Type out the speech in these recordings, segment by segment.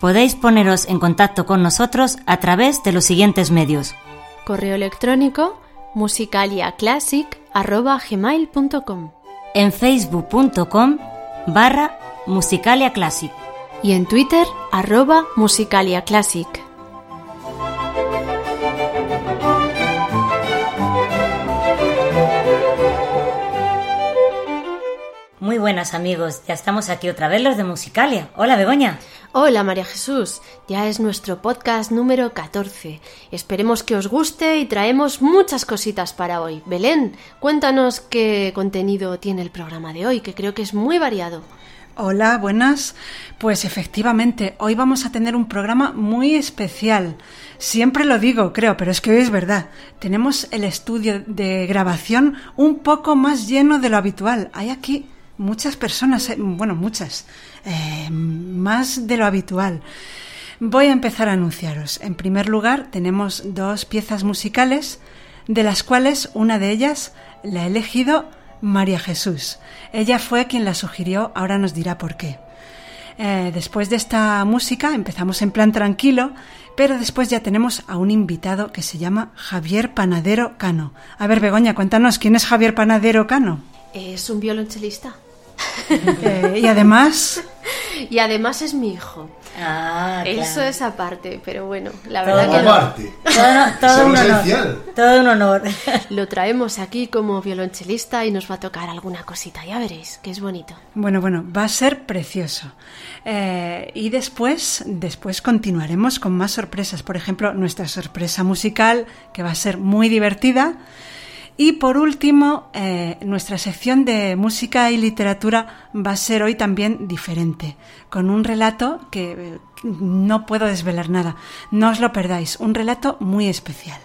Podéis poneros en contacto con nosotros a través de los siguientes medios. Correo electrónico musicaliaclassic.gmail.com En facebook.com barra musicaliaclassic. Y en Twitter arroba musicaliaclassic. Muy buenas amigos, ya estamos aquí otra vez los de Musicalia. Hola Begoña. Hola María Jesús, ya es nuestro podcast número 14. Esperemos que os guste y traemos muchas cositas para hoy. Belén, cuéntanos qué contenido tiene el programa de hoy, que creo que es muy variado. Hola, buenas. Pues efectivamente, hoy vamos a tener un programa muy especial. Siempre lo digo, creo, pero es que hoy es verdad. Tenemos el estudio de grabación un poco más lleno de lo habitual. Hay aquí muchas personas, eh, bueno, muchas, eh, más de lo habitual. Voy a empezar a anunciaros. En primer lugar, tenemos dos piezas musicales, de las cuales una de ellas la ha elegido María Jesús. Ella fue quien la sugirió, ahora nos dirá por qué. Eh, después de esta música empezamos en plan tranquilo, pero después ya tenemos a un invitado que se llama Javier Panadero Cano. A ver, Begoña, cuéntanos, ¿quién es Javier Panadero Cano? Es un violonchelista. Eh, y además. Y además es mi hijo. Ah, Eso es aparte, pero bueno, la Todo verdad que lo, aparte. Todo, todo un honor. esencial. Todo un honor. lo traemos aquí como violonchelista y nos va a tocar alguna cosita, ya veréis, que es bonito. Bueno, bueno, va a ser precioso. Eh, y después, después continuaremos con más sorpresas. Por ejemplo, nuestra sorpresa musical, que va a ser muy divertida. Y por último, eh, nuestra sección de música y literatura va a ser hoy también diferente, con un relato que eh, no puedo desvelar nada. No os lo perdáis, un relato muy especial.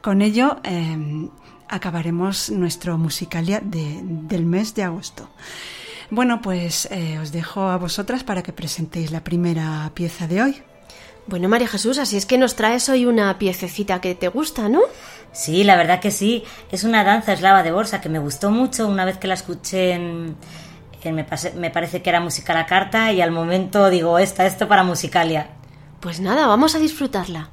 Con ello eh, acabaremos nuestro musicalia de- del mes de agosto. Bueno, pues os dejo a vosotras para que presentéis la primera pieza de hoy. Bueno, María Jesús, así es que nos traes hoy una piececita que te gusta, ¿no? Sí, la verdad que sí. Es una danza eslava de bolsa que me gustó mucho una vez que la escuché en... en- me, pase- me parece que era música a la carta y al momento digo, esta, esto para musicalia. Pues nada, vamos a disfrutarla.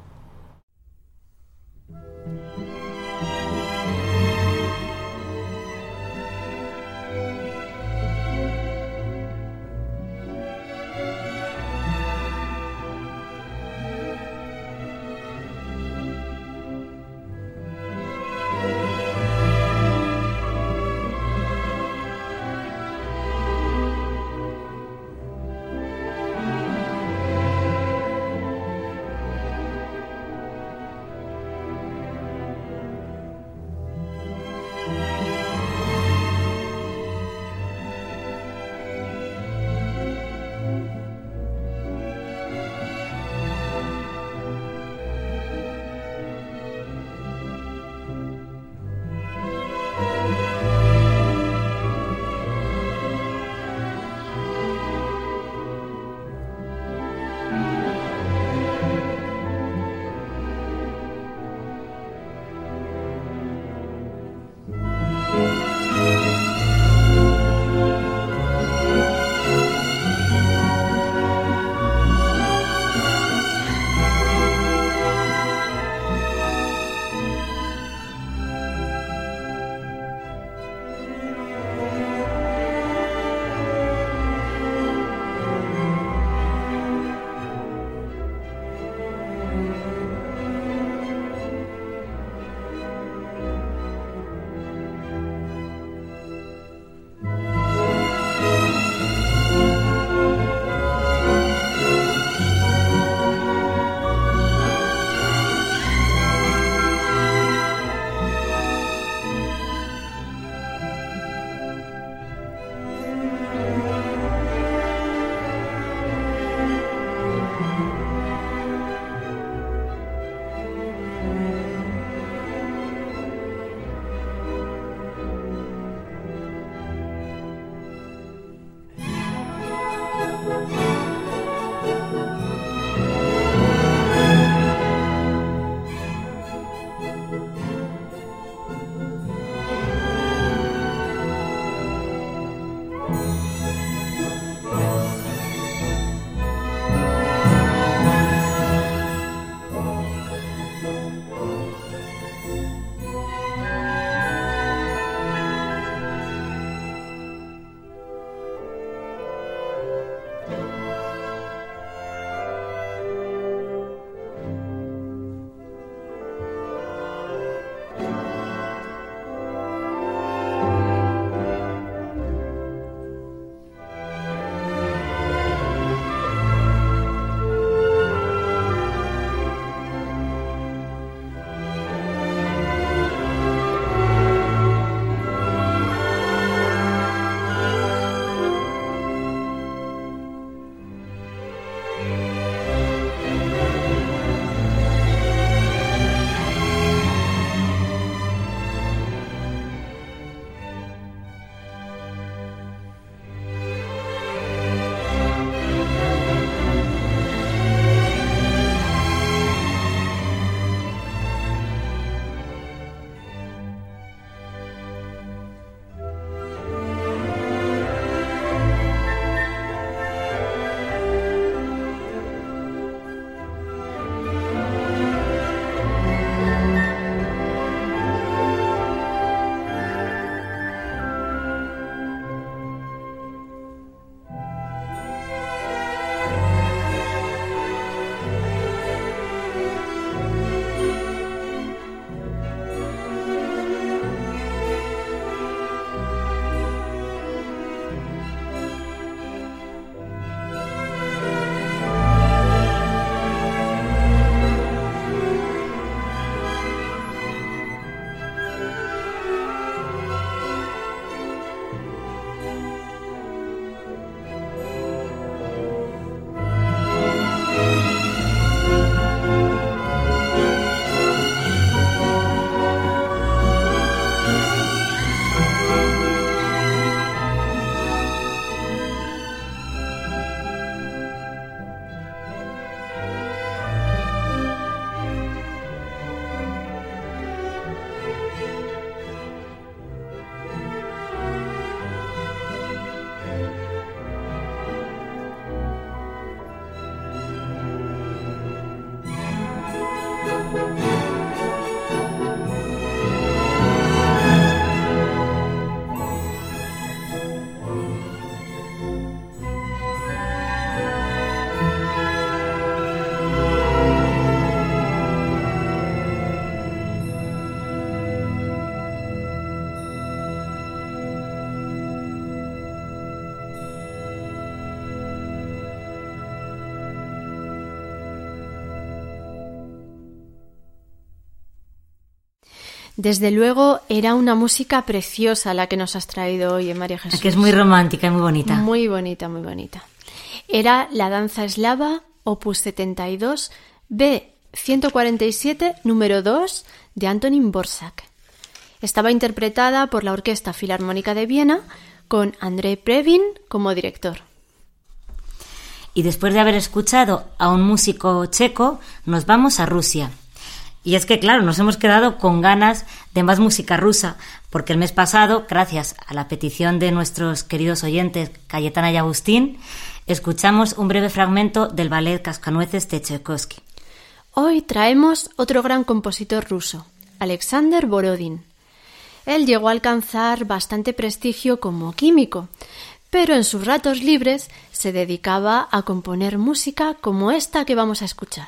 Desde luego era una música preciosa la que nos has traído hoy, María Jesús. Que es muy romántica y muy bonita. Muy bonita, muy bonita. Era la danza eslava, opus 72, B 147, número 2, de Antonin Borsak. Estaba interpretada por la Orquesta Filarmónica de Viena, con André Previn como director. Y después de haber escuchado a un músico checo, nos vamos a Rusia. Y es que, claro, nos hemos quedado con ganas de más música rusa, porque el mes pasado, gracias a la petición de nuestros queridos oyentes Cayetana y Agustín, escuchamos un breve fragmento del ballet Cascanueces de Tchaikovsky. Hoy traemos otro gran compositor ruso, Alexander Borodin. Él llegó a alcanzar bastante prestigio como químico, pero en sus ratos libres se dedicaba a componer música como esta que vamos a escuchar.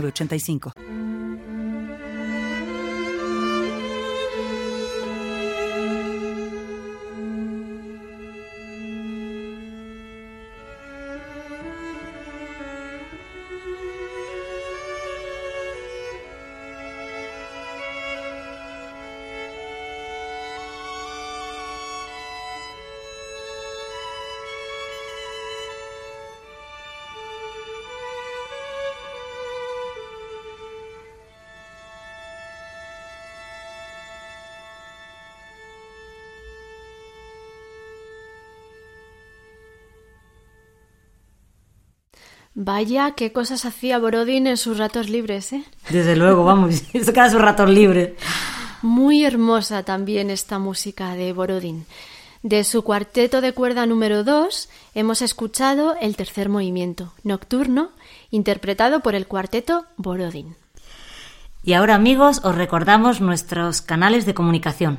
906985. Vaya, qué cosas hacía Borodín en sus ratos libres, ¿eh? Desde luego, vamos, se queda sus ratos libres. Muy hermosa también esta música de Borodín. De su cuarteto de cuerda número 2 hemos escuchado el tercer movimiento, Nocturno, interpretado por el cuarteto Borodín. Y ahora amigos, os recordamos nuestros canales de comunicación.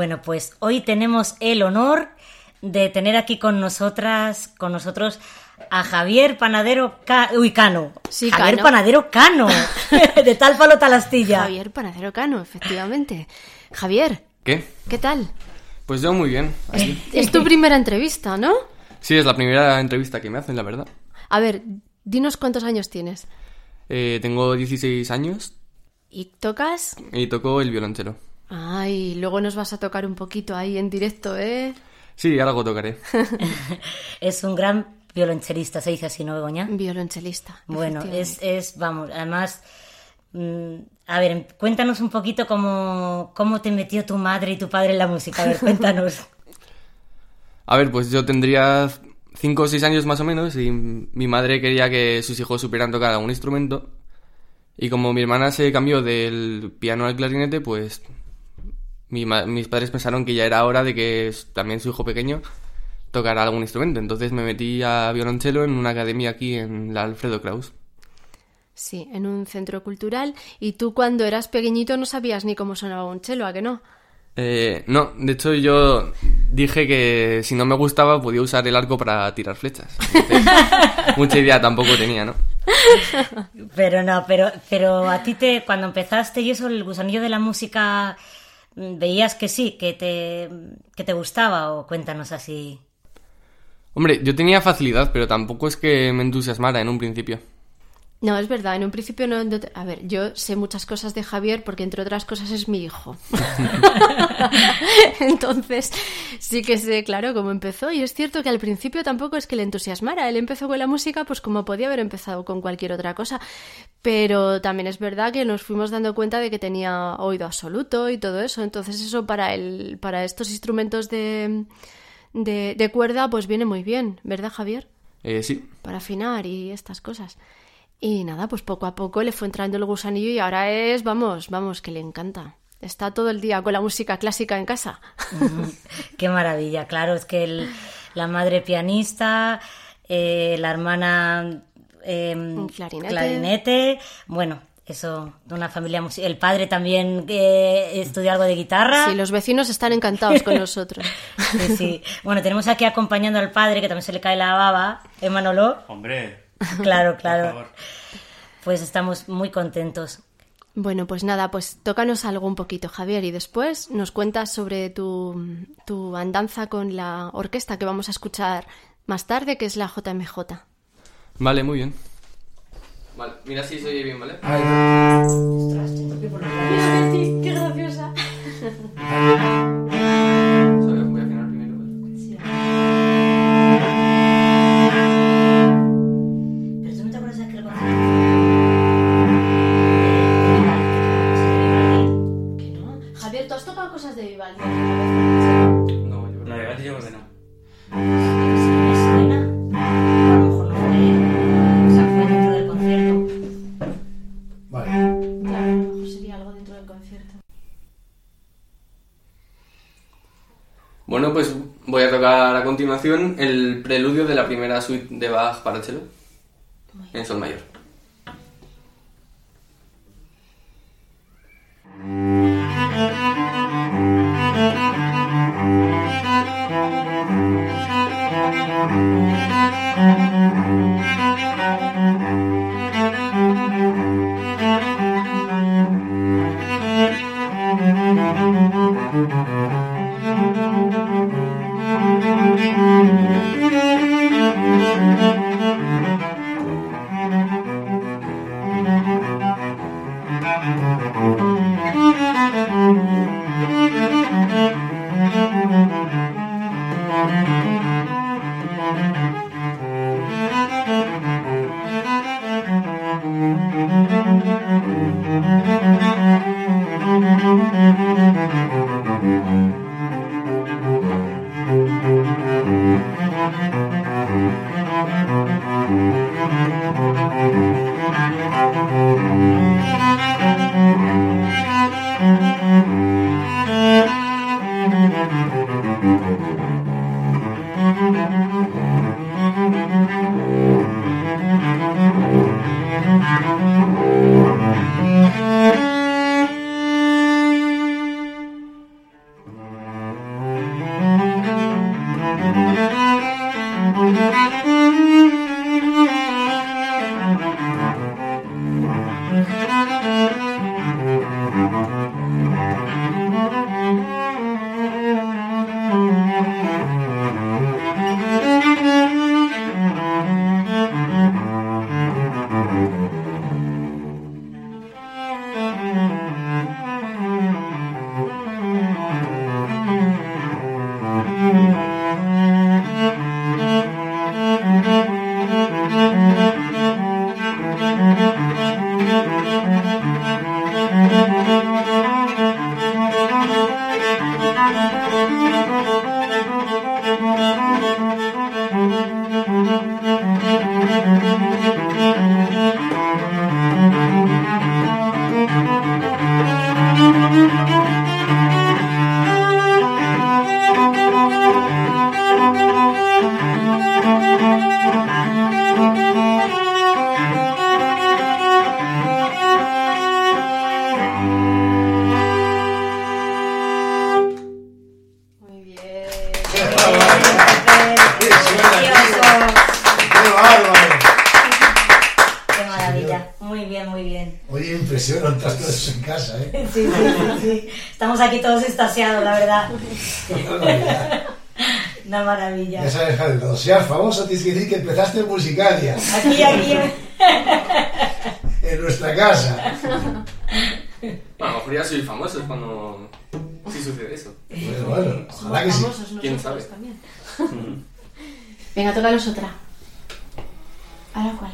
Bueno, pues hoy tenemos el honor de tener aquí con nosotras, con nosotros a Javier Panadero Ca- Uy, Cano. Sí, Javier Cano. Panadero Cano. de tal palo tal astilla. Javier Panadero Cano, efectivamente. Javier, ¿Qué? ¿qué tal? Pues yo muy bien. Aquí. Es tu primera entrevista, ¿no? Sí, es la primera entrevista que me hacen, la verdad. A ver, dinos cuántos años tienes. Eh, tengo 16 años ¿Y tocas? y toco el violonchelo. Ay, luego nos vas a tocar un poquito ahí en directo, ¿eh? Sí, algo tocaré. Es un gran violonchelista, se dice así, ¿no, Begoña? Violonchelista. Bueno, es, es, vamos, además, mm, a ver, cuéntanos un poquito cómo, cómo te metió tu madre y tu padre en la música. A ver, cuéntanos. A ver, pues yo tendría 5 o 6 años más o menos y mi madre quería que sus hijos supieran tocar algún instrumento. Y como mi hermana se cambió del piano al clarinete, pues mi ma- mis padres pensaron que ya era hora de que también su hijo pequeño tocara algún instrumento. Entonces me metí a violonchelo en una academia aquí en la Alfredo Kraus. Sí, en un centro cultural. Y tú cuando eras pequeñito no sabías ni cómo sonaba un chelo, ¿a que no? Eh, no, de hecho yo dije que si no me gustaba podía usar el arco para tirar flechas. Entonces, mucha idea tampoco tenía, ¿no? Pero no, pero, pero a ti te, cuando empezaste y eso, el gusanillo de la música, veías que sí, que te, que te gustaba o cuéntanos así. Hombre, yo tenía facilidad, pero tampoco es que me entusiasmara en un principio. No, es verdad, en un principio no, no te- A ver, yo sé muchas cosas de Javier porque entre otras cosas es mi hijo. Entonces, sí que sé, claro, cómo empezó. Y es cierto que al principio tampoco es que le entusiasmara. Él empezó con la música pues como podía haber empezado con cualquier otra cosa. Pero también es verdad que nos fuimos dando cuenta de que tenía oído absoluto y todo eso. Entonces eso para, el, para estos instrumentos de, de, de cuerda pues viene muy bien, ¿verdad Javier? Eh, sí. para afinar y estas cosas. Y nada, pues poco a poco le fue entrando el gusanillo y ahora es, vamos, vamos, que le encanta. Está todo el día con la música clásica en casa. Qué maravilla, claro, es que el- la madre pianista, eh, la hermana eh, Un clarinete. clarinete, bueno, eso, de una familia musical. El padre también eh, estudia algo de guitarra. Sí, los vecinos están encantados con nosotros. Sí, sí. Bueno, tenemos aquí acompañando al padre, que también se le cae la baba, ¿eh, Manolo? Hombre, Claro, por claro. favor. Pues estamos muy contentos. Bueno, pues nada, pues tócanos algo un poquito, Javier, y después nos cuentas sobre tu, tu andanza con la orquesta que vamos a escuchar más tarde, que es la JMJ. Vale, muy bien. Vale, mira si se oye bien, ¿vale? ¡Qué graciosa! continuación el preludio de la primera suite de Bach para cello en sol mayor. Extasiados, la verdad. Una maravilla. Ya sabes, cuando seas famoso tienes que decir que empezaste en musicalia. Aquí, aquí. en nuestra casa. Bueno, a lo mejor ya soy famosos cuando... Sí sucede eso. Bueno, bueno, ojalá que sí. Famosos ¿Quién sabe? también. Venga, tócalos otra. ¿Ahora cuál?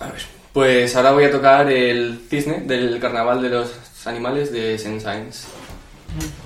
A ver. Pues ahora voy a tocar el cisne del carnaval de los animales de Saint-Saëns. Muy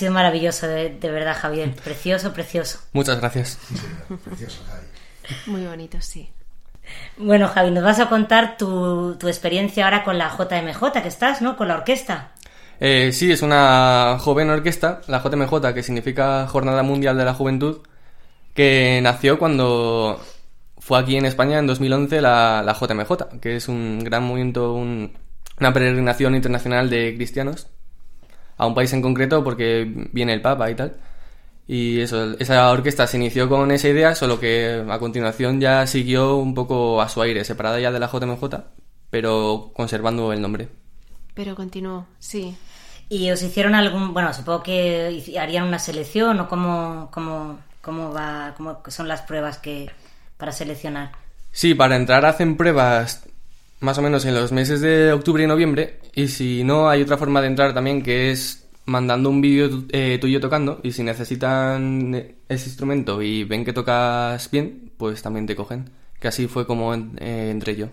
sido maravilloso, de, de verdad, Javier. Precioso, precioso. Muchas gracias. Sí. Precioso, Javi. Muy bonito, sí. Bueno, Javi, nos vas a contar tu, tu experiencia ahora con la JMJ, que estás, ¿no? Con la orquesta. Eh, sí, es una joven orquesta, la JMJ, que significa Jornada Mundial de la Juventud, que nació cuando fue aquí en España en 2011 la, la JMJ, que es un gran movimiento, un- una peregrinación internacional de cristianos a un país en concreto porque viene el Papa y tal. Y eso, esa orquesta se inició con esa idea, solo que a continuación ya siguió un poco a su aire, separada ya de la JMJ, pero conservando el nombre. Pero continuó, sí. ¿Y os hicieron algún, bueno, supongo que harían una selección o cómo, cómo, cómo va, cómo son las pruebas que para seleccionar? Sí, para entrar hacen pruebas más o menos en los meses de octubre y noviembre. Y si no, hay otra forma de entrar también que es mandando un vídeo tu- eh, tuyo tocando. Y si necesitan ese instrumento y ven que tocas bien, pues también te cogen. Que así fue como en- eh, entré yo.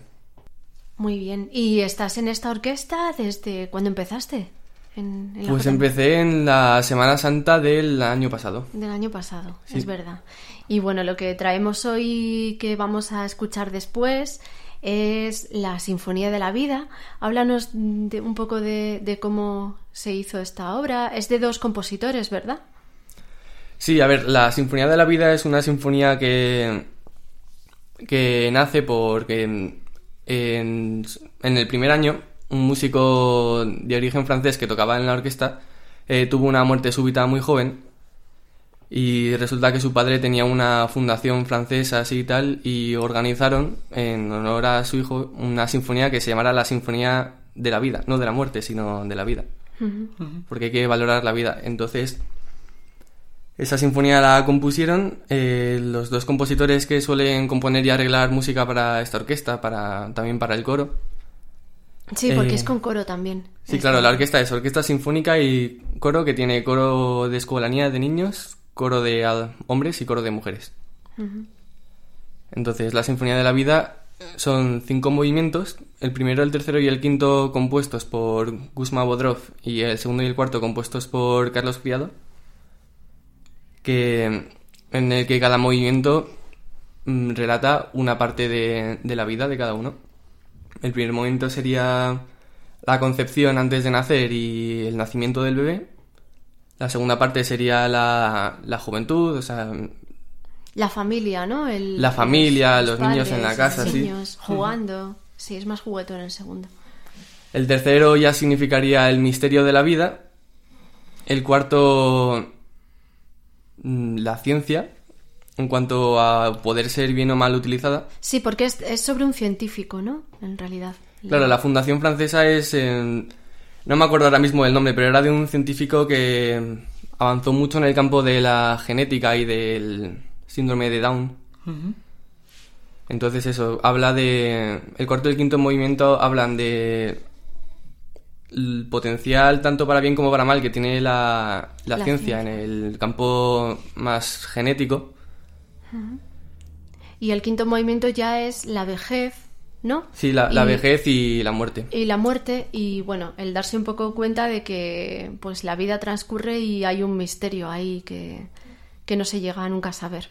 Muy bien. ¿Y estás en esta orquesta desde cuándo empezaste? En, Pues empecé en la Semana Santa del año pasado. Del año pasado, Sí. es verdad. Y bueno, lo que traemos hoy que vamos a escuchar después es la Sinfonía de la Vida. Háblanos de, un poco de, cómo se hizo esta obra. Es de dos compositores, ¿verdad? Sí, a ver, la Sinfonía de la Vida es una sinfonía que, que nace porque en, en el primer año, un músico de origen francés que tocaba en la orquesta eh, tuvo una muerte súbita muy joven y resulta que su padre tenía una fundación francesa así y tal y organizaron en honor a su hijo una sinfonía que se llamara la Sinfonía de la Vida, no de la muerte, sino de la vida. Porque hay que valorar la vida. Entonces, esa sinfonía la compusieron eh, los dos compositores que suelen componer y arreglar música para esta orquesta, para, también para el coro. Sí, porque Eh, es con coro también. Sí, claro, la orquesta es orquesta sinfónica y coro que tiene coro de escolanía de niños, coro de hombres y coro de mujeres. Entonces, la Sinfonía de la Vida son cinco movimientos, el primero, el tercero y el quinto compuestos por Guzmán Bodrov y el segundo y el cuarto compuestos por Carlos Criado, que en el que cada movimiento mm, relata una parte de, de la vida de cada uno. El primer momento sería la concepción antes de nacer y el nacimiento del bebé. La segunda parte sería la, la juventud, o sea, La familia, ¿no? El- La familia, los niños en la casa, los sí. niños jugando. Sí, es más juguetón el segundo. El tercero ya significaría el misterio de la vida. El cuarto, mm, la ciencia, en cuanto a poder ser bien o mal utilizada. Sí, porque es, es sobre un científico, ¿no? En realidad. Claro, la Fundación Francesa es... en- no me acuerdo ahora mismo del nombre, pero era de un científico que avanzó mucho en el campo de la genética y del síndrome de Down. Entonces eso, habla de... El cuarto y el quinto movimiento hablan de... El potencial tanto para bien como para mal que tiene la, la La ciencia, en el campo más genético. Y el quinto movimiento ya es la vejez, ¿no? Sí, la, la Y- vejez y la muerte. Y la muerte y bueno, el darse un poco cuenta de que pues la vida transcurre y hay un misterio ahí que, que no se llega nunca a saber.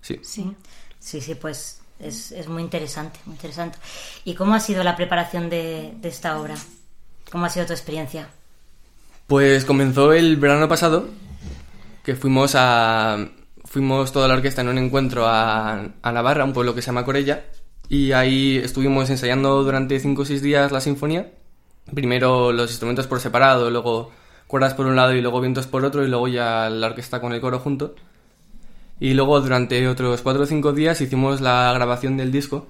Sí. Sí. Sí, sí, pues es, es muy interesante, muy interesante. ¿Y cómo ha sido la preparación de, de esta obra? ¿Cómo ha sido tu experiencia? Pues comenzó el verano pasado, que fuimos a fuimos toda la orquesta en un encuentro a, a Navarra, un pueblo que se llama Corella, y ahí estuvimos ensayando durante cinco o seis días la sinfonía. Primero los instrumentos por separado, luego cuerdas por un lado y luego vientos por otro, y luego ya la orquesta con el coro junto. Y luego durante otros cuatro o cinco días hicimos la grabación del disco,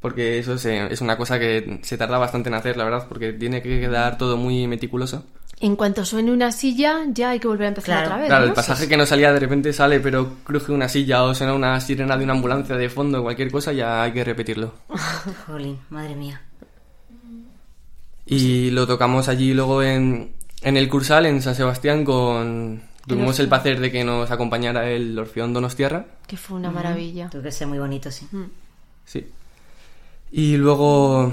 porque eso se- es una cosa que se tarda bastante en hacer, la verdad, porque tiene que quedar todo muy meticuloso. En cuanto suene una silla, ya hay que volver a empezar Claro. otra vez. Claro, ¿no? el pasaje que no salía de repente sale, pero cruje una silla o suena una sirena de una ambulancia de fondo, cualquier cosa, ya hay que repetirlo. Jolín, madre mía. Y lo tocamos allí luego en, en el Cursal, en San Sebastián, con... Tuvimos el placer de que nos acompañara el Orfeón Donostiarra. Que fue una maravilla. Tuvo que ser muy bonito, sí. Sí. Y luego...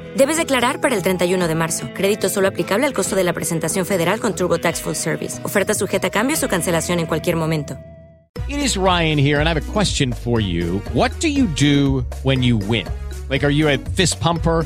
Debes declarar para el 31 de marzo. Crédito solo aplicable al costo de la presentación federal con TurboTax Full Service. Oferta sujeta a cambios o cancelación en cualquier momento. It is Ryan here, and I have a question for you. What do you do when you win? Like, are you a fist pumper?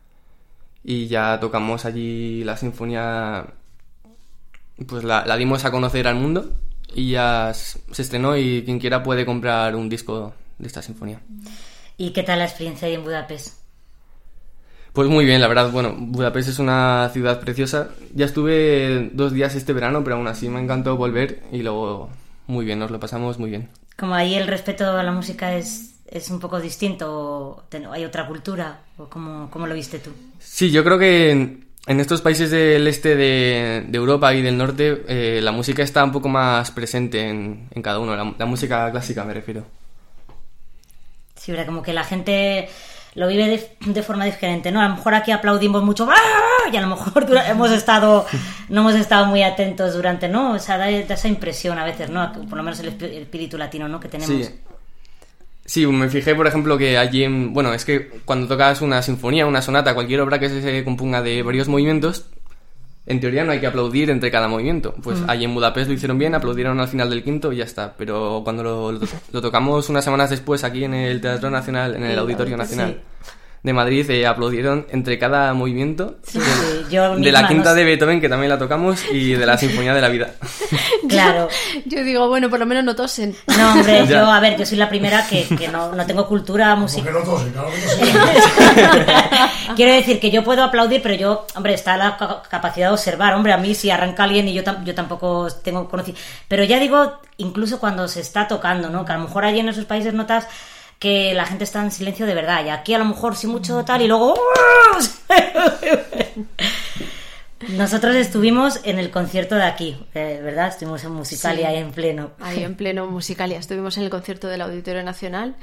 y ya tocamos allí la sinfonía, pues la, la dimos a conocer al mundo, y ya se estrenó y quien quiera puede comprar un disco de esta sinfonía. ¿Y qué tal la experiencia ahí en Budapest? Pues muy bien, la verdad, bueno, Budapest es una ciudad preciosa. Ya estuve dos días este verano, pero aún así me encantó volver y luego muy bien, nos lo pasamos muy bien. Como ahí el respeto a la música es, es un poco distinto, hay otra cultura, o cómo, cómo lo viste tú. Sí, yo creo que en estos países del este de, de Europa y del norte, eh, la música está un poco más presente en, en cada uno. La, la música clásica, me refiero. Sí, ¿verdad? como que la gente lo vive de, de forma diferente, ¿no? A lo mejor aquí aplaudimos mucho ¡ah! y a lo mejor dura- hemos estado no hemos estado muy atentos durante, ¿no? O sea, da, da esa impresión a veces, ¿no? Por lo menos el espíritu latino, ¿no? Que tenemos. Sí. Sí, me fijé, por ejemplo, que allí en... Bueno, es que cuando tocas una sinfonía, una sonata, cualquier obra que se, componga de varios movimientos, en teoría no hay que aplaudir entre cada movimiento. Pues Mm. allí en Budapest lo hicieron bien, aplaudieron al final del quinto y ya está. Pero cuando lo, lo- lo tocamos unas semanas después aquí en el Teatro Nacional, en el auditorio, Nacional de Madrid, eh, aplaudieron entre cada movimiento Sí, sí, yo de la quinta no de. Beethoven, que también la tocamos, y de la Sinfonía de la Vida. Claro. Yo digo, bueno, por lo menos no tosen. No, hombre, Ya. yo, a ver, yo soy la primera que, que no, no tengo cultura musical. No tosen, claro que Quiero decir que yo puedo aplaudir, pero yo, hombre, está la ca- capacidad de observar. Hombre, a mí si arranca alguien y yo, tam- yo tampoco tengo conocimiento. Pero ya digo, incluso cuando se está tocando, ¿no? Que a lo mejor allí en esos países notas que la gente está en silencio de verdad. Y aquí a lo mejor sí mucho tal y luego... Nosotros estuvimos en el concierto de aquí, eh, ¿verdad? Estuvimos en Musicalia Sí. ahí en pleno. Ahí en pleno Musicalia. Estuvimos en el concierto del Auditorio Nacional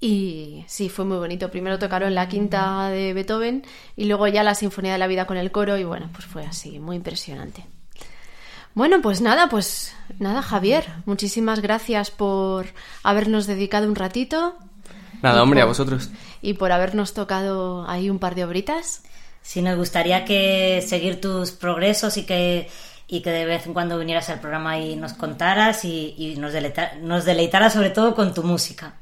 y sí, fue muy bonito. Primero tocaron la quinta de Beethoven y luego ya la Sinfonía de la Vida con el coro y bueno, pues fue así, muy impresionante. Bueno, pues nada, pues nada, Javier, muchísimas gracias por habernos dedicado un ratito Nada, Y hombre, a por- vosotros. y por habernos tocado ahí un par de obritas. Sí, nos gustaría que seguir tus progresos y que, y que de vez en cuando vinieras al programa y nos contaras y, y nos, deleita- nos deleitaras sobre todo con tu música.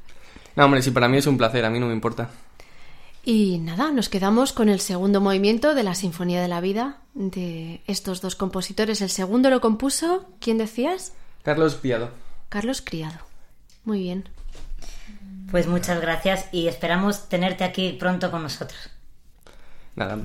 No, hombre, sí, para mí es un placer, a mí no me importa. Y nada, nos quedamos con el segundo movimiento de la Sinfonía de la Vida de estos dos compositores. El segundo lo compuso, ¿quién decías? Carlos Piado. Carlos Criado. Muy bien. Pues muchas gracias y esperamos tenerte aquí pronto con nosotros. Nada.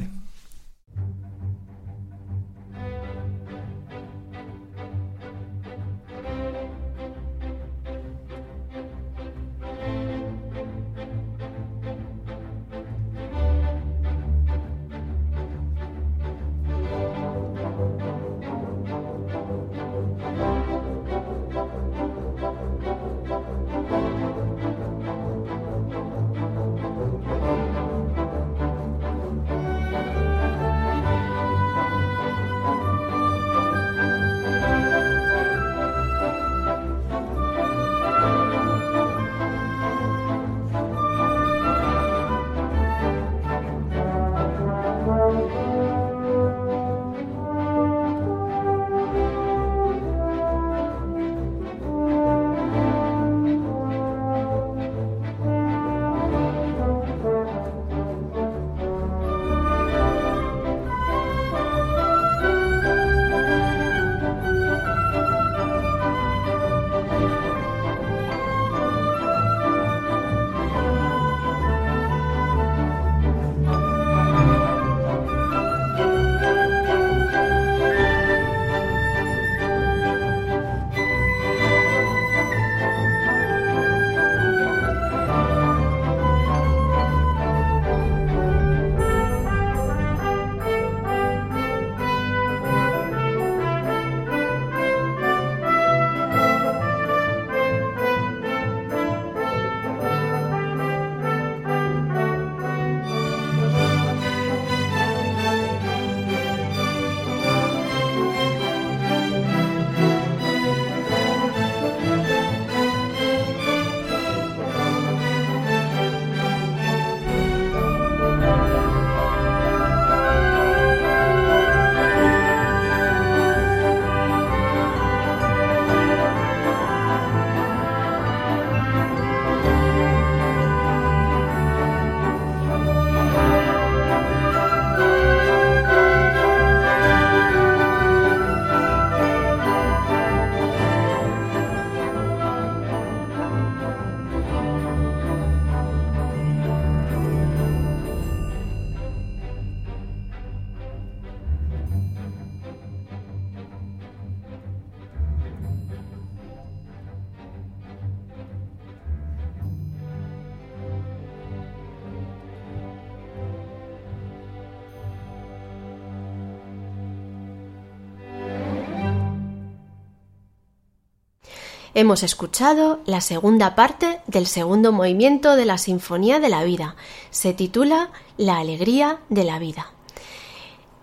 Hemos escuchado la segunda parte del segundo movimiento de la Sinfonía de la Vida. Se titula La alegría de la vida.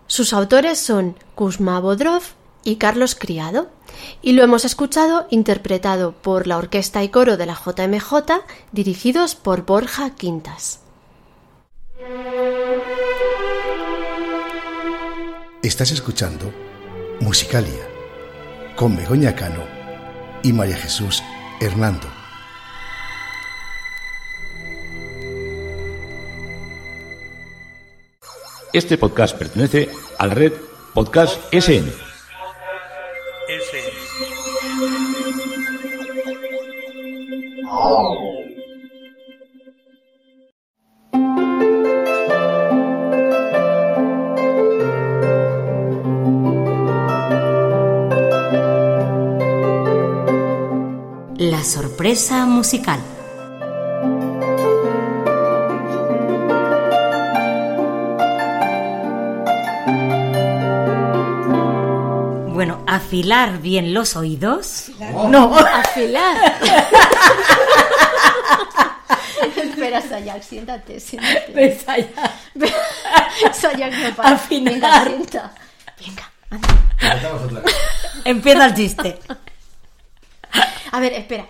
Sus autores son Kuzma Bodrov y Carlos Criado, y lo hemos escuchado interpretado por la orquesta y coro de la JMJ, dirigidos por Borja Quintas. Estás escuchando Musicalia con Begoña Cano y María Jesús Hernando. Este podcast pertenece a la red Podcast SN. La sorpresa musical. Bueno, afilar bien los oídos. No, Afilar. Espera, Sayak, siéntate, siéntate. Ves allá. Sayak no para. Afinar. Venga, sienta. Venga, anda. Empieza el chiste. A ver, espera.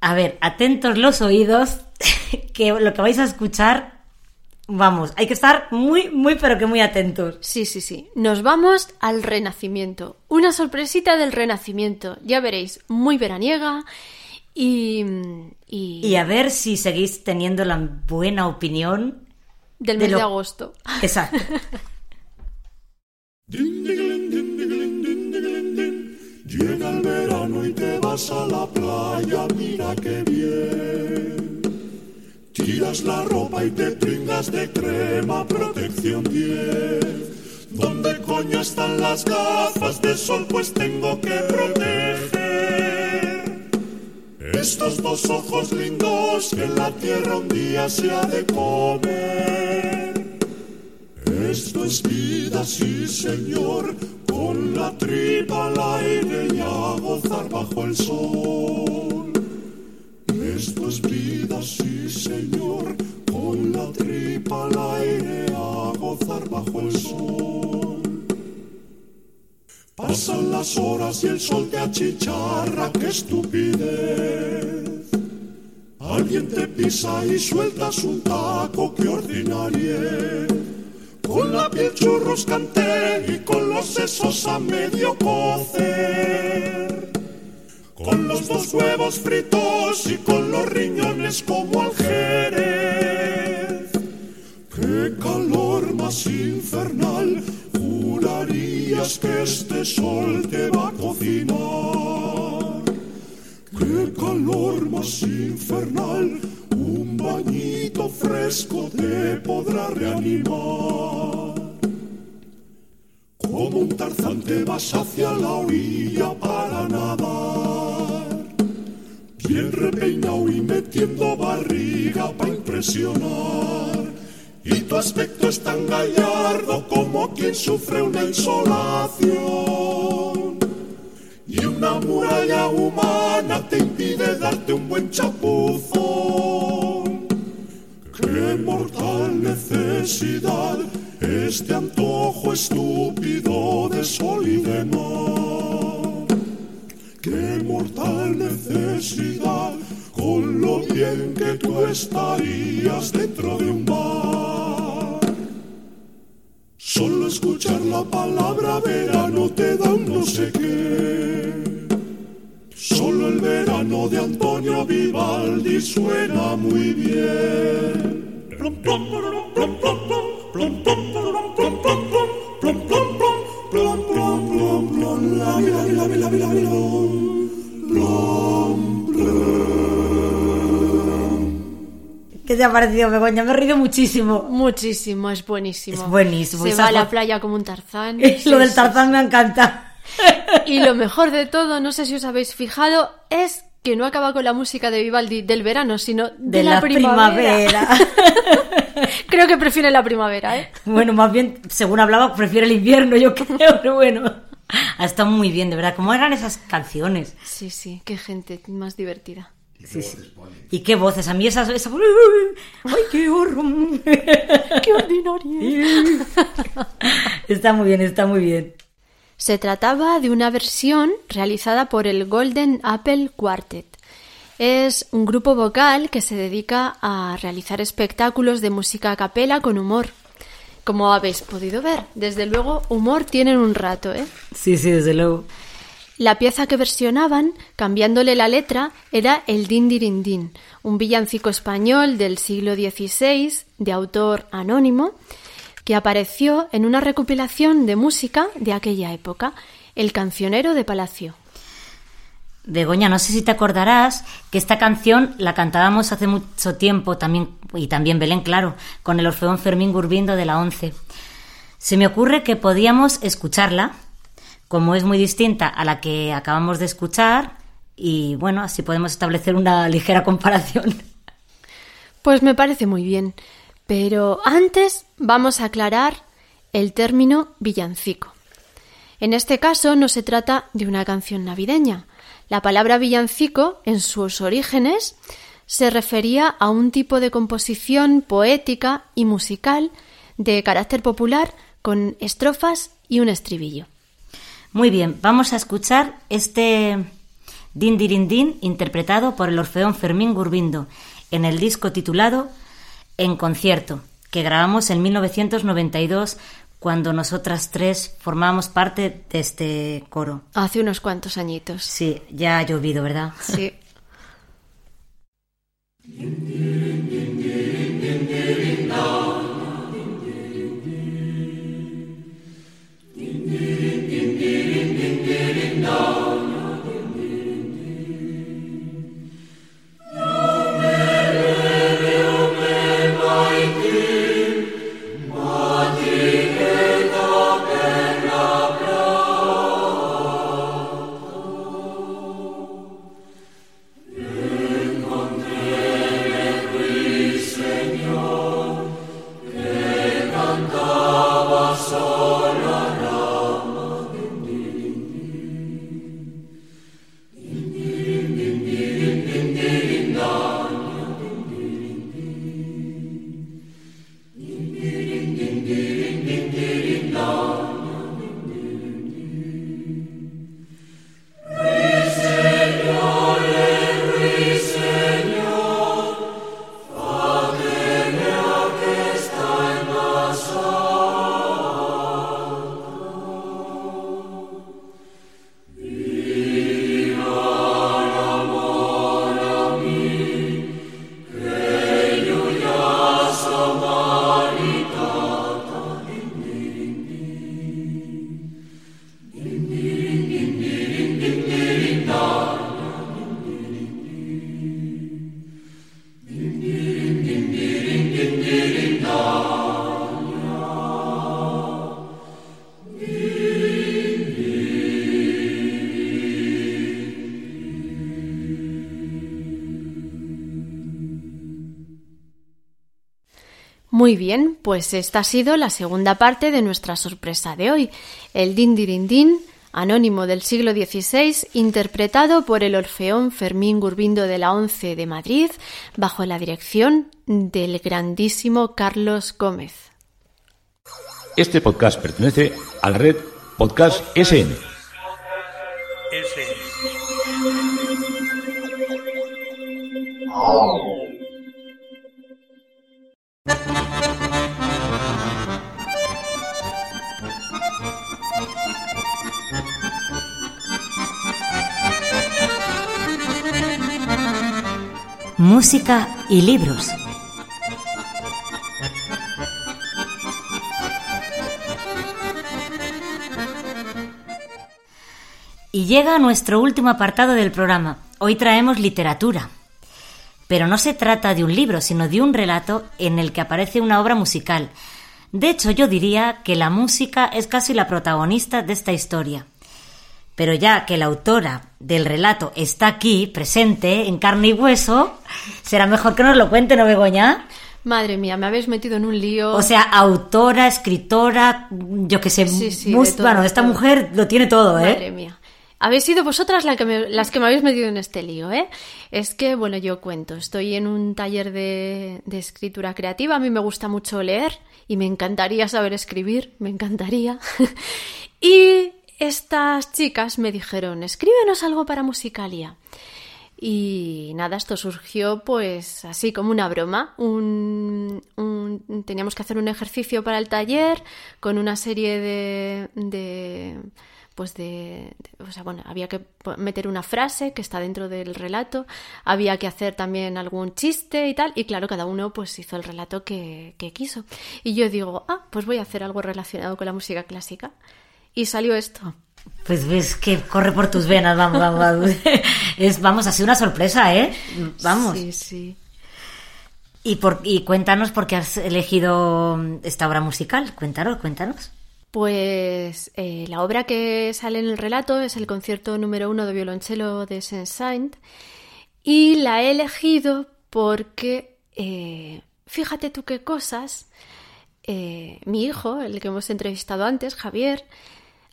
A ver, atentos los oídos, que lo que vais a escuchar, vamos, hay que estar muy, muy, pero que muy atentos. Sí, sí, sí. Nos vamos al Renacimiento. Una sorpresita del Renacimiento. Ya veréis, muy veraniega y... y, Y a ver si seguís teniendo la buena opinión del de mes de, lo- agosto. Exacto. Llega el verano y te vas a la playa, mira qué bien. Tiras la ropa y te pringas de crema, protección 10. ¿Dónde coño están las gafas de sol? Pues tengo que proteger. Estos dos ojos lindos que en la tierra un día se ha de comer. Esto es vida, sí señor, con la tripa al aire y a gozar bajo el sol. Esto es vida, sí señor, con la tripa al aire a gozar bajo el sol. Pasan las horas y el sol te achicharra, qué estupidez. Alguien te pisa y sueltas un taco, qué ordinarie. Con la piel churruscante y con los sesos a medio cocer. Con los dos huevos fritos y con los riñones como al jerez. Qué calor más infernal, jurarías que este sol te va a cocinar. Qué calor más infernal, un bañito fresco te podrá reanimar. Como un tarzán te vas hacia la orilla para nadar. Bien repeinado y metiendo barriga para impresionar. Y tu aspecto es tan gallardo como quien sufre una insolación. Una muralla humana te impide darte un buen chapuzón. Qué mortal necesidad este antojo estúpido de sol y de mar. Qué mortal necesidad con lo bien que tú estarías dentro de un bar. Solo escuchar la palabra verano te da no sé qué. Solo el verano de Antonio Vivaldi suena muy bien. ¿Qué te ha parecido, Begoña? Me he reído muchísimo. Muchísimo, es buenísimo. Es buenísimo. Se va a la playa como un tarzán. Lo del tarzán me encanta. Y lo mejor de todo, no sé si os habéis fijado, es que no acaba con la música de Vivaldi del verano, sino de, De la primavera. Creo que prefiere la primavera, ¿eh? Bueno, más bien, según hablaba, prefiero el invierno, yo creo, pero bueno. Ha estado muy bien, de verdad. ¿Cómo eran esas canciones? Sí, sí, qué gente más divertida. Sí, sí. Y qué voces. A mí esas... esa- ¡Ay, qué horror! ¡Qué ordinario! Está muy bien, está muy bien. Se trataba de una versión realizada por el Golden Apple Quartet. Es un grupo vocal que se dedica a realizar espectáculos de música a capela con humor. Como habéis podido ver, desde luego humor tienen un rato, ¿eh? Sí, sí, desde luego. La pieza que versionaban, cambiándole la letra, era el Din Dirin Din, un villancico español del siglo XVI, de autor anónimo, que apareció en una recopilación de música de aquella época, El cancionero de Palacio. Begoña, no sé si te acordarás que esta canción la cantábamos hace mucho tiempo también, y también Belén, claro, con el Orfeón Fermín Gurbindo de la ONCE. Se me ocurre que podíamos escucharla, como es muy distinta a la que acabamos de escuchar, y bueno, así podemos establecer una ligera comparación. Pues me parece muy bien, pero antes vamos a aclarar el término villancico. En este caso no se trata de una canción navideña. La palabra villancico, en sus orígenes, se refería a un tipo de composición poética y musical de carácter popular con estrofas y un estribillo. Muy bien, vamos a escuchar este Din Dirin Din interpretado por el Orfeón Fermín Gurbindo en el disco titulado En concierto, que grabamos en 1992 cuando nosotras tres formábamos parte de este coro. Hace unos cuantos añitos. Sí, ya ha llovido, ¿verdad? Sí. Muy bien, pues esta ha sido la segunda parte de nuestra sorpresa de hoy, el Din Dirin Din, anónimo del siglo XVI, interpretado por el Orfeón Fermín Gurbindo de la Once de Madrid, bajo la dirección del grandísimo Carlos Gómez. Este podcast pertenece a la red Podcast SN. Música y libros. Y llega nuestro último apartado del programa. Hoy traemos literatura. Pero no se trata de un libro, sino de un relato en el que aparece una obra musical. De hecho, yo diría que la música es casi la protagonista de esta historia. Pero ya que la autora del relato está aquí, presente, en carne y hueso, será mejor que nos lo cuente, ¿no, Begoña? Madre mía, me habéis metido en un lío. O sea, autora, escritora, yo que sé, Sí, sí, mus- todo, bueno, esta todo. mujer lo tiene todo, ¿eh? Madre mía. Habéis sido vosotras la que me- las que me habéis metido en este lío, ¿eh? Es que, bueno, yo cuento, estoy en un taller de, de escritura creativa, a mí me gusta mucho leer y me encantaría saber escribir, me encantaría. y estas chicas me dijeron, escríbenos algo para Musicalia. Y nada, esto surgió pues así como una broma. Un, un- teníamos que hacer un ejercicio para el taller con una serie de... de pues de, o sea, bueno, había que meter una frase que está dentro del relato, había que hacer también algún chiste y tal, y claro, cada uno pues hizo el relato que, que quiso. Y yo digo, ah, pues voy a hacer algo relacionado con la música clásica. Y salió esto. Pues ves que corre por tus venas, vamos, vamos, vamos. Es, vamos, ha sido una sorpresa, ¿eh? Vamos. Sí, sí. Y, por, y cuéntanos por qué has elegido esta obra musical. Cuéntanos, cuéntanos. Pues eh, la obra que sale en el relato es el concierto número uno de violonchelo de Saint-Saëns y la he elegido porque, eh, fíjate tú qué cosas, eh, mi hijo, el que hemos entrevistado antes, Javier,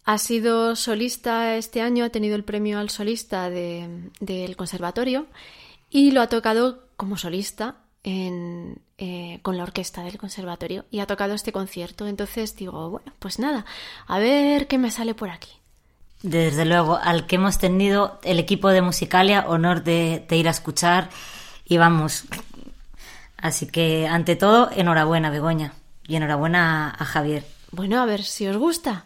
ha sido solista este año, ha tenido el premio al solista de- del conservatorio y lo ha tocado como solista en, eh, con la orquesta del conservatorio y ha tocado este concierto. Entonces digo, bueno, pues nada, a ver qué me sale por aquí. Desde luego, al que hemos tenido el equipo de Musicalia, honor de, de ir a escuchar y vamos. Así que, ante todo, enhorabuena, Begoña. Y enhorabuena a, a Javier. Bueno, a ver si os gusta.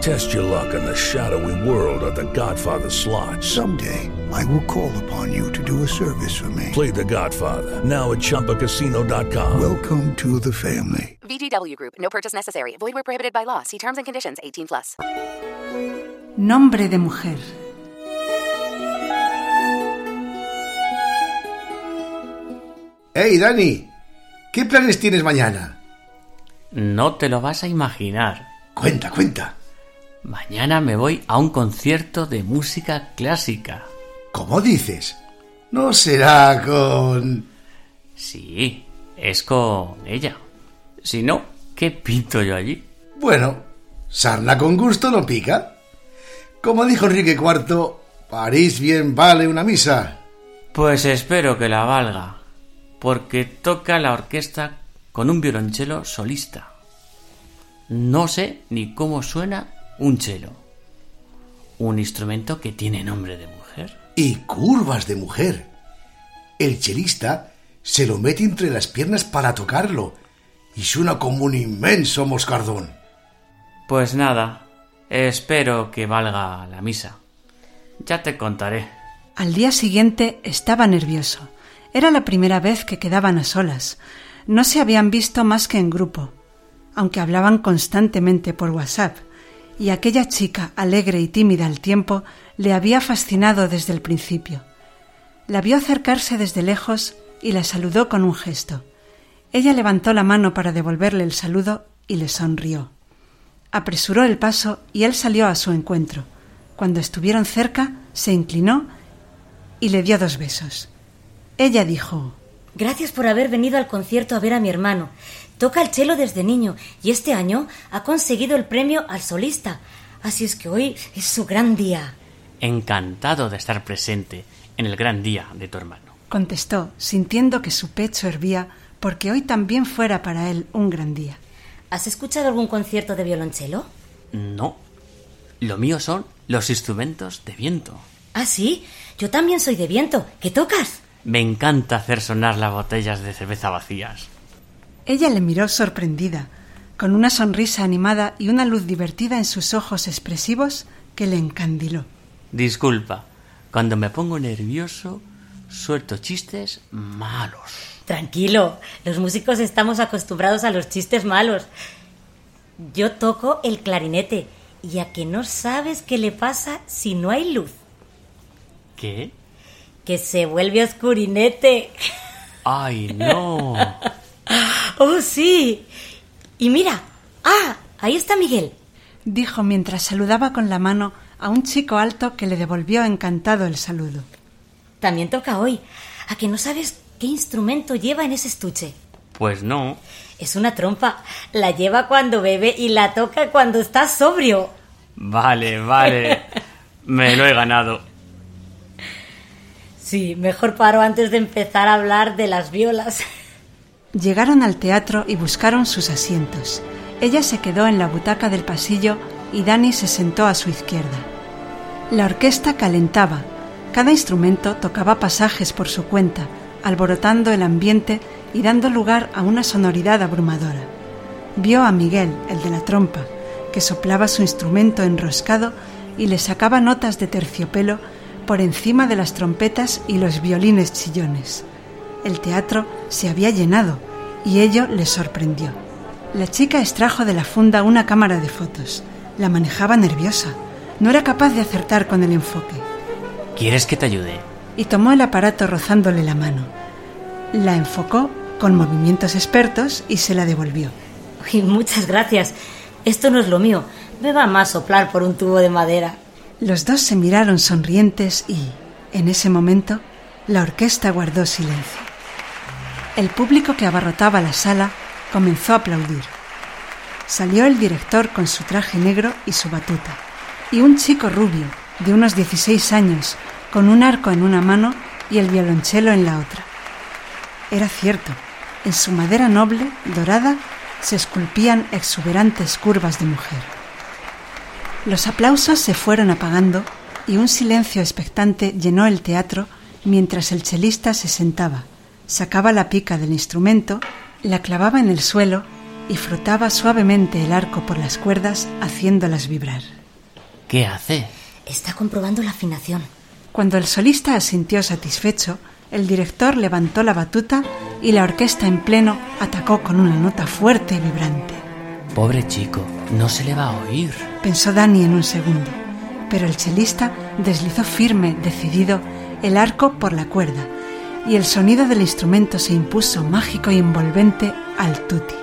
Test your luck in the shadowy world of The Godfather slot. Someday, I will call upon you to do a service for me. Play The Godfather now at ChumbaCasino.com. Welcome to the family. VGW Group. No purchase necessary. Void where prohibited by law. See terms and conditions. 18 plus. Nombre de mujer. ¡Hey, Dani! ¿Qué planes tienes mañana? No te lo vas a imaginar. Cuenta, cuenta. Mañana me voy a un concierto de música clásica. ¿Cómo dices? No será con... Sí, es con ella. Si no, ¿qué pinto yo allí? Bueno, sarna con gusto no pica. Como dijo Enrique IV, París bien vale una misa. Pues espero que la valga, porque toca la orquesta con un violonchelo solista. No sé ni cómo suena un cello. Un instrumento que tiene nombre de mujer. Y curvas de mujer. El chelista se lo mete entre las piernas para tocarlo y suena como un inmenso moscardón. Pues nada, espero que valga la misa. Ya te contaré. Al día siguiente estaba nervioso. Era la primera vez que quedaban a solas. No se habían visto más que en grupo, aunque hablaban constantemente por WhatsApp, y aquella chica, alegre y tímida al tiempo, le había fascinado desde el principio. La vio acercarse desde lejos y la saludó con un gesto. Ella levantó la mano para devolverle el saludo y le sonrió. Apresuró el paso y él salió a su encuentro. Cuando estuvieron cerca, se inclinó y le dio dos besos. Ella dijo Gracias por haber venido al concierto a ver a mi hermano. Toca el cello desde niño y este año ha conseguido el premio al solista. Así es que hoy es su gran día. Encantado de estar presente en el gran día de tu hermano. contestó, sintiendo que su pecho hervía porque hoy también fuera para él un gran día. ¿Has escuchado algún concierto de violonchelo? No, Lo mío son los instrumentos de viento. Ah, sí, yo también soy de viento. ¿Qué tocas? Me encanta hacer sonar las botellas de cerveza vacías. Ella le miró sorprendida, con una sonrisa animada y una luz divertida en sus ojos expresivos que le encandiló. Disculpa, cuando me pongo nervioso, suelto chistes malos. Tranquilo, los músicos estamos acostumbrados a los chistes malos. Yo toco el clarinete y a que no sabes qué le pasa si no hay luz. ¿Qué? Que se vuelve oscurinete. ¡Ay, no! ¡Oh, sí! Y mira, ¡ah! Ahí está Miguel. Dijo mientras saludaba con la mano a un chico alto que le devolvió encantado el saludo. También toca hoy. ¿A que no sabes qué instrumento lleva en ese estuche? Pues no. Es una trompa. La lleva cuando bebe y la toca cuando está sobrio. Vale, vale. Me lo he ganado. Sí, mejor paro antes de empezar a hablar de las violas. Llegaron al teatro y buscaron sus asientos. Ella se quedó en la butaca del pasillo y Dani se sentó a su izquierda. La orquesta calentaba. Cada instrumento tocaba pasajes por su cuenta, alborotando el ambiente y dando lugar a una sonoridad abrumadora. Vio a Miguel, el de la trompa, que soplaba su instrumento enroscado y le sacaba notas de terciopelo por encima de las trompetas y los violines chillones. El teatro se había llenado y ello le sorprendió. La chica extrajo de la funda una cámara de fotos. La manejaba nerviosa. No era capaz de acertar con el enfoque. ¿Quieres que te ayude? Y tomó el aparato rozándole la mano. La enfocó con movimientos expertos y se la devolvió. Uy, muchas gracias. Esto no es lo mío. Me va más soplar por un tubo de madera. Los dos se miraron sonrientes y, en ese momento, la orquesta guardó silencio. El público que abarrotaba la sala comenzó a aplaudir. Salió el director con su traje negro y su batuta, y un chico rubio, de unos 16 años, con un arco en una mano y el violonchelo en la otra. Era cierto, en su madera noble, dorada, se esculpían exuberantes curvas de mujer. Los aplausos se fueron apagando y un silencio expectante llenó el teatro mientras el chelista se sentaba, sacaba la pica del instrumento, la clavaba en el suelo y frotaba suavemente el arco por las cuerdas haciéndolas vibrar. ¿Qué hace? Está comprobando la afinación. Cuando el solista asintió satisfecho, el director levantó la batuta y la orquesta en pleno atacó con una nota fuerte y vibrante. Pobre chico, no se le va a oír. Pensó Dani en un segundo, pero el chelista deslizó firme, decidido, el arco por la cuerda, y el sonido del instrumento se impuso mágico y envolvente al tutti.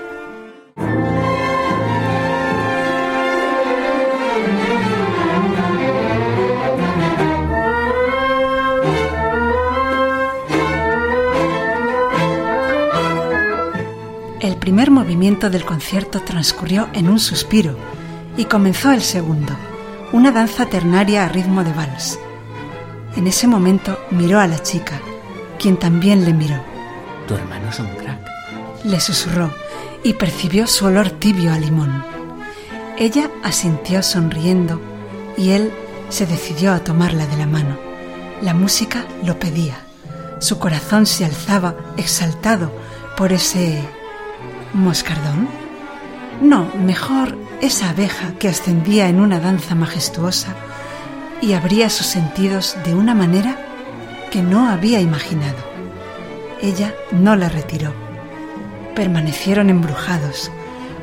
El primer movimiento del concierto transcurrió en un suspiro y comenzó el segundo, una danza ternaria a ritmo de vals. En ese momento miró a la chica, quien también le miró. Tu hermano es un crack. Le susurró y percibió su olor tibio a limón. Ella asintió sonriendo y él se decidió a tomarla de la mano. La música lo pedía. Su corazón se alzaba exaltado por ese ¿Moscardón? No, mejor esa abeja que ascendía en una danza majestuosa y abría sus sentidos de una manera que no había imaginado. Ella no la retiró. Permanecieron embrujados,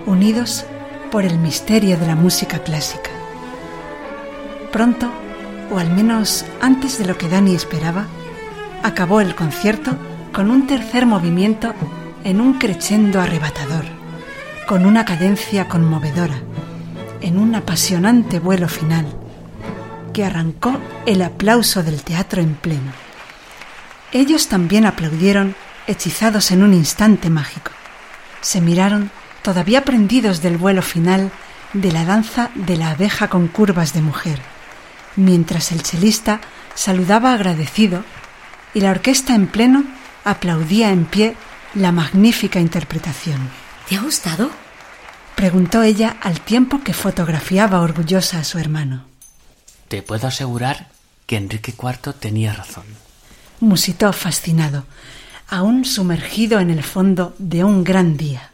unidos por el misterio de la música clásica. Pronto, o al menos antes de lo que Dani esperaba, acabó el concierto con un tercer movimiento en un crescendo arrebatador, con una cadencia conmovedora, en un apasionante vuelo final, que arrancó el aplauso del teatro en pleno. Ellos también aplaudieron, hechizados en un instante mágico. Se miraron, todavía prendidos del vuelo final, de la danza de la abeja con curvas de mujer, mientras el chelista saludaba agradecido y la orquesta en pleno aplaudía en pie la magnífica interpretación. ¿Te ha gustado? preguntó ella al tiempo que fotografiaba orgullosa a su hermano. Te puedo asegurar que Enrique IV tenía razón. Musitó fascinado, aún sumergido en el fondo de un gran día.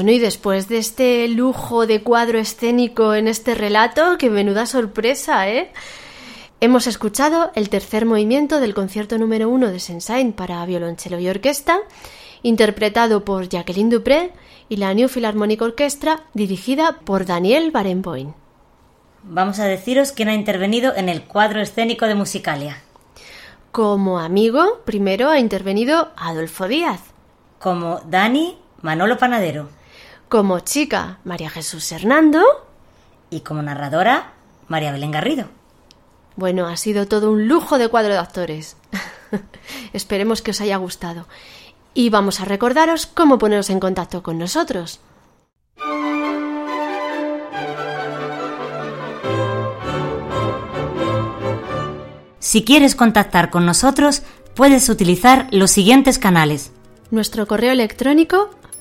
Bueno, y después de este lujo de cuadro escénico en este relato, que menuda sorpresa, ¿eh? Hemos escuchado el tercer movimiento del concierto número uno de Sensain para violonchelo y orquesta, interpretado por Jacqueline Dupré y la New Philharmonic Orchestra, dirigida por Daniel Barenboim. Vamos a deciros quién ha intervenido en el cuadro escénico de Musicalia. Como amigo, primero ha intervenido Adolfo Díaz. Como Dani, Manolo Panadero. Como chica, María Jesús Hernando. Y como narradora, María Belén Garrido. Bueno, ha sido todo un lujo de cuadro de actores. Esperemos que os haya gustado. Y vamos a recordaros cómo poneros en contacto con nosotros. Si quieres contactar con nosotros, puedes utilizar los siguientes canales. Nuestro correo electrónico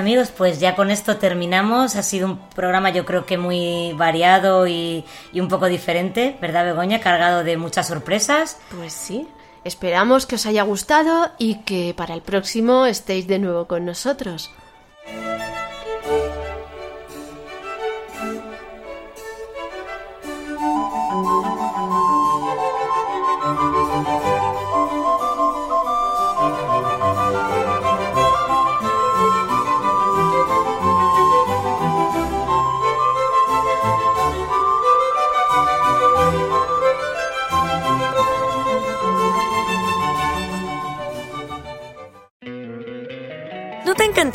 Amigos, pues ya con esto terminamos. Ha sido un programa yo creo que muy variado y, un poco diferente, ¿verdad Begoña? Cargado de muchas sorpresas. Pues sí. Esperamos que os haya gustado y que para el próximo estéis de nuevo con nosotros.